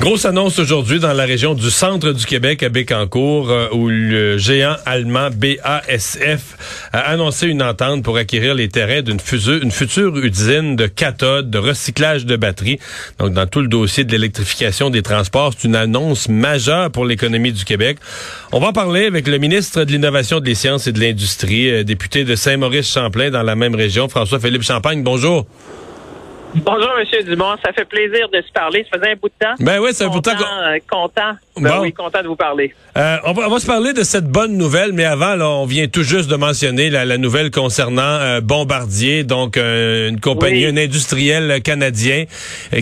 Grosse annonce aujourd'hui dans la région du centre du Québec à Bécancour euh, où le géant allemand BASF a annoncé une entente pour acquérir les terrains d'une une future usine de cathodes, de recyclage de batteries. Donc dans tout le dossier de l'électrification des transports, c'est une annonce majeure pour l'économie du Québec. On va parler avec le ministre de l'Innovation, des Sciences et de l'Industrie, euh, député de Saint-Maurice-Champlain dans la même région, François-Philippe Champagne. Bonjour. Bonjour, Monsieur Dumont. Ça fait plaisir de se parler. Ça faisait un bout de temps. Ben oui, c'est un bout de temps. Euh, content. Ben oui, content de vous parler. Euh, on, va, on, va, se parler de cette bonne nouvelle, mais avant, là, on vient tout juste de mentionner la, la nouvelle concernant euh, Bombardier, donc euh, une compagnie, un industriel canadien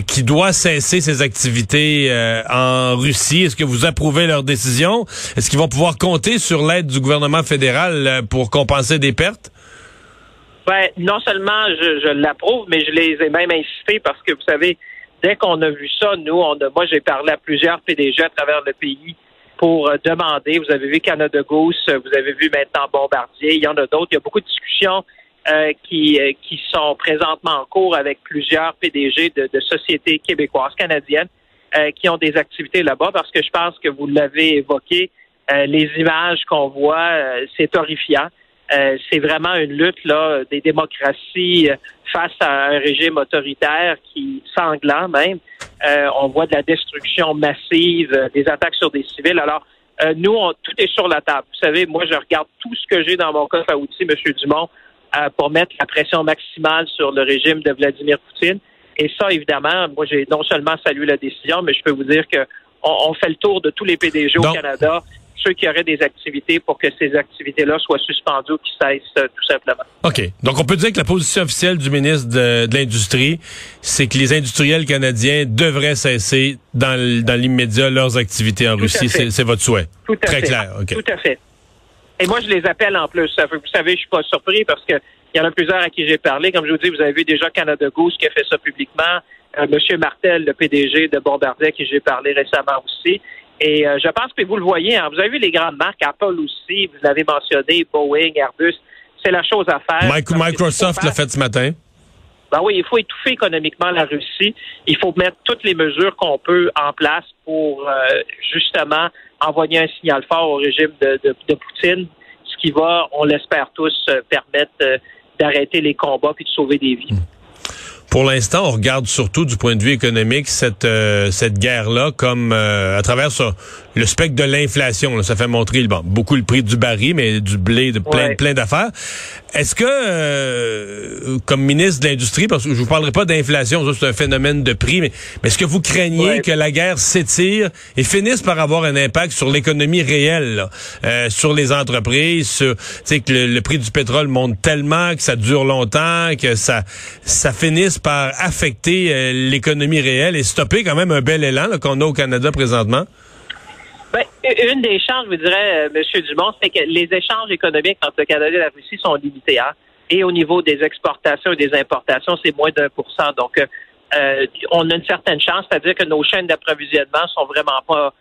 qui doit cesser ses activités en Russie. Est-ce que vous approuvez leur décision? Est-ce qu'ils vont pouvoir compter sur l'aide du gouvernement fédéral pour compenser des pertes? Ben, non seulement je, je l'approuve, mais je les ai même incités parce que vous savez, dès qu'on a vu ça, nous, on a, moi, j'ai parlé à plusieurs PDG à travers le pays pour euh, demander. Vous avez vu Canada Goose, vous avez vu maintenant Bombardier, il y en a d'autres. Il y a beaucoup de discussions euh, qui, euh, qui sont présentement en cours avec plusieurs PDG de, de sociétés québécoises, canadiennes, qui ont des activités là-bas parce que je pense que vous l'avez évoqué, les images qu'on voit, c'est horrifiant. Euh, c'est vraiment une lutte là des démocraties euh, face à un régime autoritaire qui sanglant même. Euh, on voit de la destruction massive, des attaques sur des civils. Alors nous, on, tout est sur la table. Vous savez, moi, je regarde tout ce que j'ai dans mon coffre à outils, M. Dumont, pour mettre la pression maximale sur le régime de Vladimir Poutine. Et ça, évidemment, moi, j'ai non seulement salué la décision, mais je peux vous dire que on, fait le tour de tous les PDG au Canada ceux qui auraient des activités pour que ces activités-là soient suspendues ou qui cessent euh, tout simplement. OK. Donc, on peut dire que la position officielle du ministre de, l'Industrie, c'est que les industriels canadiens devraient cesser dans, l'immédiat leurs activités en Russie. C'est votre souhait. Tout à Très fait. clair. Tout à fait. Et moi, je les appelle en plus. Vous savez, je suis pas surpris parce que il y en a plusieurs à qui j'ai parlé. Comme je vous dis, vous avez vu déjà Canada Goose qui a fait ça publiquement. Euh, Monsieur Martel, le PDG de Bombardier, à qui j'ai parlé récemment aussi. Et euh, je pense que vous le voyez, hein, vous avez vu les grandes marques, Apple aussi, vous l'avez mentionné, Boeing, Airbus, c'est la chose à faire. Microsoft l'a fait ce matin. Ben oui, il faut étouffer économiquement la Russie. Il faut mettre toutes les mesures qu'on peut en place pour euh, justement envoyer un signal fort au régime de, Poutine, ce qui va, on l'espère tous, euh, permettre d'arrêter les combats puis de sauver des vies. Pour l'instant, on regarde surtout du point de vue économique cette euh, cette guerre-là comme euh, à travers ça, le spectre de l'inflation. Ça fait montrer bon, beaucoup le prix du baril, mais du blé, de plein, plein d'affaires. Est-ce que, euh, comme ministre de l'Industrie, parce que je vous parlerai pas d'inflation, c'est un phénomène de prix, mais, est-ce que vous craignez que la guerre s'étire et finisse par avoir un impact sur l'économie réelle, sur les entreprises, sur, que le, le prix du pétrole monte tellement, que ça dure longtemps, que ça, ça finisse par affecter euh, l'économie réelle et stopper quand même un bel élan qu'on a au Canada présentement? Ben, une des chances, je vous dirais, euh, M. Dumont, c'est que les échanges économiques entre le Canada et la Russie sont limités. Hein? Et au niveau des exportations et des importations, c'est moins d'un pour cent. Donc, euh, on a une certaine chance, c'est-à-dire que nos chaînes d'approvisionnement sont vraiment pas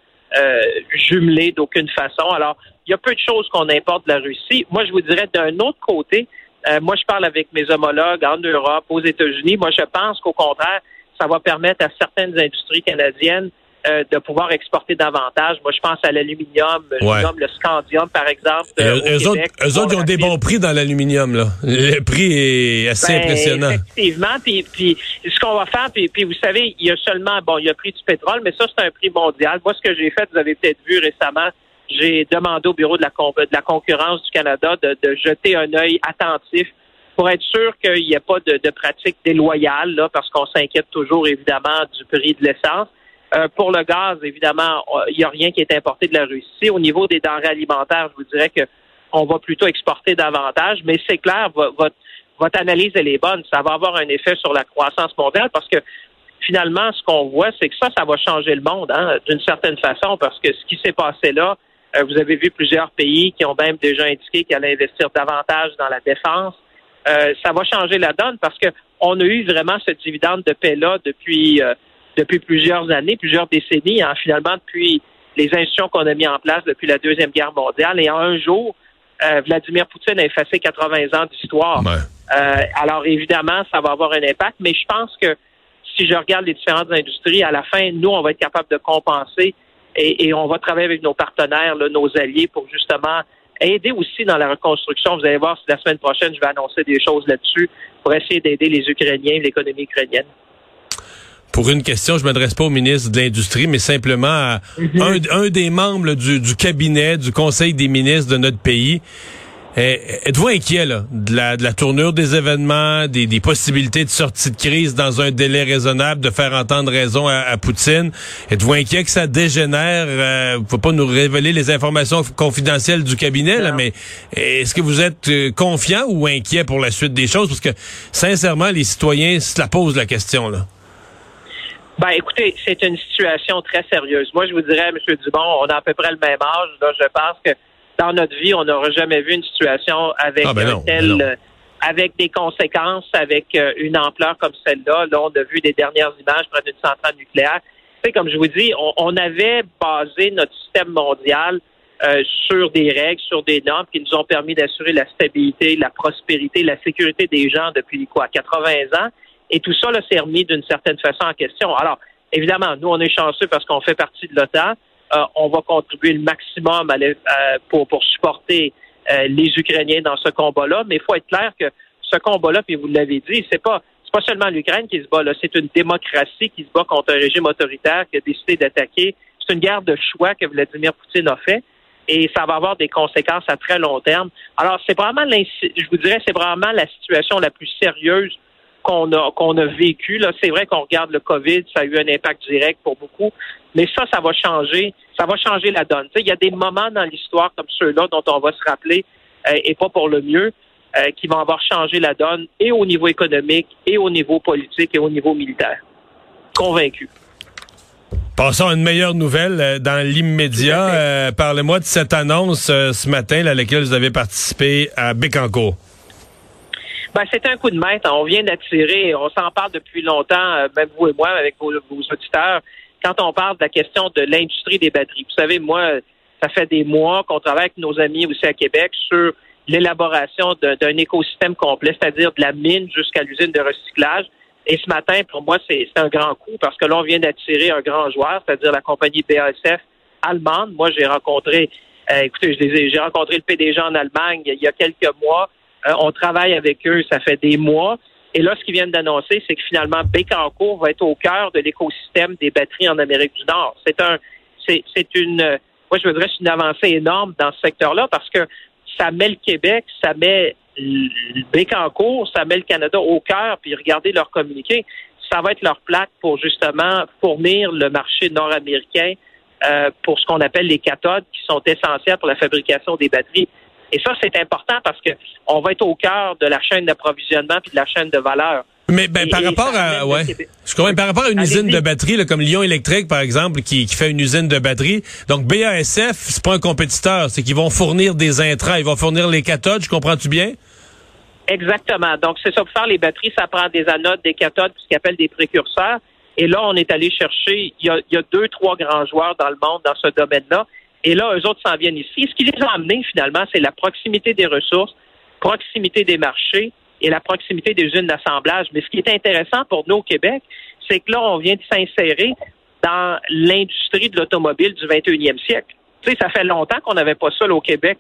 jumelées d'aucune façon. Alors, il y a peu de choses qu'on importe de la Russie. Moi, je vous dirais d'un autre côté, euh, moi, je parle avec mes homologues en Europe, aux États-Unis. Moi, je pense qu'au contraire, ça va permettre à certaines industries canadiennes euh, de pouvoir exporter davantage. Moi, je pense à l'aluminium, le scandium, par exemple. Euh, eux, autres, eux autres, ils ont des bons prix dans l'aluminium. là. Le prix est assez ben, impressionnant. Effectivement. Puis, puis ce qu'on va faire, puis, puis, vous savez, il y a seulement, bon, il y a le prix du pétrole, mais ça, c'est un prix mondial. Moi, ce que j'ai fait, vous avez peut-être vu récemment, j'ai demandé au bureau de la, concurrence du Canada de, jeter un œil attentif pour être sûr qu'il n'y ait pas de, de pratiques déloyales, là, parce qu'on s'inquiète toujours évidemment du prix de l'essence. Euh, pour le gaz, évidemment, il n'y a rien qui est importé de la Russie. Au niveau des denrées alimentaires, je vous dirais que on va plutôt exporter davantage, mais c'est clair, votre, analyse, elle est bonne. Ça va avoir un effet sur la croissance mondiale parce que finalement, ce qu'on voit, c'est que ça, ça va changer le monde, hein, d'une certaine façon, parce que ce qui s'est passé là, vous avez vu plusieurs pays qui ont même déjà indiqué qu'ils allaient investir davantage dans la défense. Euh, ça va changer la donne parce que on a eu vraiment ce dividende de paix-là depuis, euh, depuis plusieurs années, plusieurs décennies, hein, finalement depuis les institutions qu'on a mis en place depuis la Deuxième Guerre mondiale. Et en un jour, Vladimir Poutine a effacé 80 ans d'histoire. alors évidemment, ça va avoir un impact, mais je pense que si je regarde les différentes industries, à la fin, nous, on va être capable de compenser et, on va travailler avec nos partenaires, nos alliés, pour justement aider aussi dans la reconstruction. Vous allez voir si la semaine prochaine, je vais annoncer des choses là-dessus pour essayer d'aider les Ukrainiens, l'économie ukrainienne. Pour une question, je m'adresse pas au ministre de l'Industrie, mais simplement à mhm. un, des membres du cabinet du Conseil des ministres de notre pays. Eh, êtes-vous inquiet là, de, la, de la tournure des événements, des, des, possibilités de sortie de crise dans un délai raisonnable, de faire entendre raison à, Poutine? Êtes-vous inquiet que ça dégénère? Euh, vous ne pouvez pas nous révéler les informations confidentielles du cabinet, là, mais est-ce que vous êtes euh, confiant ou inquiet pour la suite des choses? Parce que sincèrement, les citoyens se la posent la question. là. Ben, écoutez, c'est une situation très sérieuse. Moi, je vous dirais, M. Dubon, on a à peu près le même âge. Là, je pense que dans notre vie, on n'aura jamais vu une situation avec ah, ben ben euh, avec des conséquences, avec euh, une ampleur comme celle-là. Là, on a vu des dernières images près d'une centrale nucléaire. Tu comme je vous dis, on, avait basé notre système mondial euh, sur des règles, sur des normes qui nous ont permis d'assurer la stabilité, la prospérité, la sécurité des gens depuis quoi 80 ans. Et tout ça, là, s'est remis d'une certaine façon en question. Alors, évidemment, nous, on est chanceux parce qu'on fait partie de l'OTAN. Euh, on va contribuer le maximum pour, pour supporter euh, les Ukrainiens dans ce combat-là. Mais il faut être clair que ce combat-là, puis vous l'avez dit, c'est pas pas seulement l'Ukraine qui se bat, là, c'est une démocratie qui se bat contre un régime autoritaire qui a décidé d'attaquer. C'est une guerre de choix que Vladimir Poutine a fait et ça va avoir des conséquences à très long terme. Alors, c'est vraiment, je vous dirais, c'est vraiment la situation la plus sérieuse qu'on a qu'on a vécu. Là, c'est vrai qu'on regarde le Covid, ça a eu un impact direct pour beaucoup, mais ça, ça va changer, ça va changer la donne. il y a des moments dans l'histoire comme ceux-là dont on va se rappeler, euh, et pas pour le mieux, euh, qui vont avoir changé la donne et au niveau économique, et au niveau politique, et au niveau militaire. Convaincu. Passons à une meilleure nouvelle euh, dans l'immédiat. Parlez-moi de cette annonce ce matin à laquelle vous avez participé à Bécancourt. Ben, c'est un coup de maître. On vient d'attirer, on s'en parle depuis longtemps, même vous et moi, avec vos auditeurs quand on parle de la question de l'industrie des batteries. Vous savez, moi, ça fait des mois qu'on travaille avec nos amis aussi à Québec sur l'élaboration d'un écosystème complet, c'est-à-dire de la mine jusqu'à l'usine de recyclage. Et ce matin, pour moi, c'est un grand coup parce que là, on vient d'attirer un grand joueur, c'est-à-dire la compagnie BASF allemande. Moi, j'ai rencontré, euh, écoutez, j'ai rencontré le PDG en Allemagne il y a quelques mois. Euh, on travaille avec eux, ça fait des mois. Et là, ce qu'ils viennent d'annoncer, c'est que finalement, Bécancourt va être au cœur de l'écosystème des batteries en Amérique du Nord. C'est un, c'est, une, moi, je c'est une avancée énorme dans ce secteur-là parce que ça met le Québec, ça met Bécancourt, ça met le Canada au cœur, puis regardez leur communiqué. Ça va être leur plaque pour justement fournir le marché nord-américain euh, pour ce qu'on appelle les cathodes qui sont essentielles pour la fabrication des batteries. Et ça, c'est important parce que on va être au cœur de la chaîne d'approvisionnement puis de la chaîne de valeur. Mais ben, par rapport à ouais, je crois, par rapport à une usine de batterie là, comme Lyon Électrique par exemple qui, qui fait une usine de batterie. Donc BASF, c'est pas un compétiteur, c'est qu'ils vont fournir des intrants, ils vont fournir les cathodes, je comprends-tu bien? Exactement. Donc c'est ça pour faire les batteries, ça prend des anodes, des cathodes, ce qu'ils appellent des précurseurs. Et là, on est allé chercher, il y a, il y a deux, trois grands joueurs dans le monde dans ce domaine-là. Et là, eux autres s'en viennent ici. Ce qui les a amenés, finalement, c'est la proximité des ressources, proximité des marchés et la proximité des usines d'assemblage. Mais ce qui est intéressant pour nous au Québec, c'est que là, on vient de s'insérer dans l'industrie de l'automobile du 21e siècle. Tu sais, ça fait longtemps qu'on n'avait pas ça au Québec.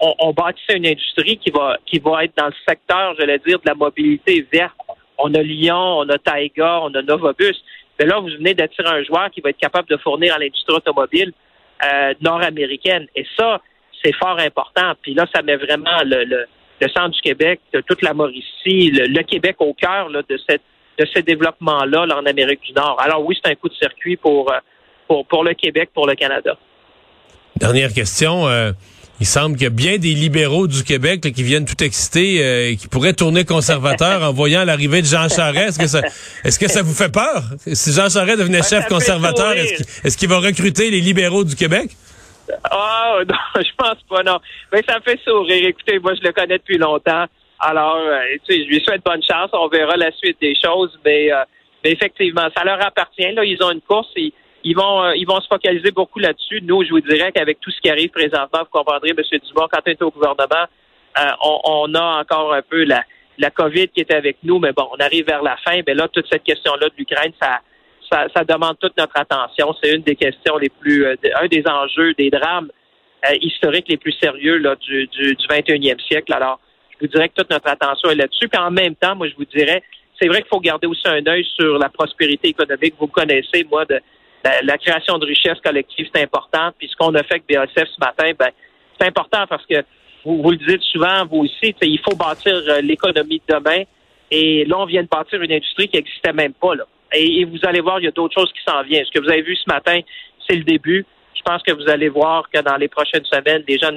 On, on, bâtissait une industrie qui va qui va être dans le secteur, je vais dire, de la mobilité verte. On a Lyon, on a Taïga, on a Novobus. Mais là, vous venez d'attirer un joueur qui va être capable de fournir à l'industrie automobile euh, nord-américaine. Et ça, c'est fort important. Puis là, ça met vraiment le, centre du Québec, toute la Mauricie, le, Québec au cœur de, cette, de ce développement-là en Amérique du Nord. Alors oui, c'est un coup de circuit pour, euh, pour, pour le Québec, pour le Canada. Dernière question. Euh, il semble qu'il y a bien des libéraux du Québec qui viennent tout exciter euh, et qui pourraient tourner conservateur en voyant l'arrivée de Jean Charest. Est-ce que ça, est-ce que ça vous fait peur? Si Jean Charest devenait chef conservateur, est-ce qu'il va recruter les libéraux du Québec? Ah, non, je pense pas, non. Mais ça fait sourire. Écoutez, moi, je le connais depuis longtemps. Alors, euh, tu sais, je lui souhaite bonne chance. On verra la suite des choses. Mais, euh, mais effectivement, ça leur appartient. Là, ils ont une course. Ils, ils vont ils vont se focaliser beaucoup là-dessus. Nous, je vous dirais qu'avec tout ce qui arrive présentement, vous comprendrez, M. Dumont, quand on est au gouvernement, on, on, a encore un peu la, la COVID qui était avec nous, mais bon, on arrive vers la fin. Mais là, toute cette question-là de l'Ukraine, ça, ça, demande toute notre attention. C'est une des questions les plus, euh, un des enjeux, des drames euh, historiques les plus sérieux là, du, du, du 21e siècle. Alors, je vous dirais que toute notre attention est là-dessus. Puis en même temps, moi, je vous dirais, c'est vrai qu'il faut garder aussi un œil sur la prospérité économique. Vous connaissez, moi, de la, création de richesses collectives, c'est important. Puis ce qu'on a fait avec BASF ce matin, ben, c'est important parce que vous, le dites souvent, vous aussi, il faut bâtir euh, l'économie de demain. Et là, on vient de bâtir une industrie qui n'existait même pas. Là. Et, vous allez voir, il y a d'autres choses qui s'en viennent. Ce que vous avez vu ce matin, c'est le début. Je pense que vous allez voir que dans les prochaines semaines, des gens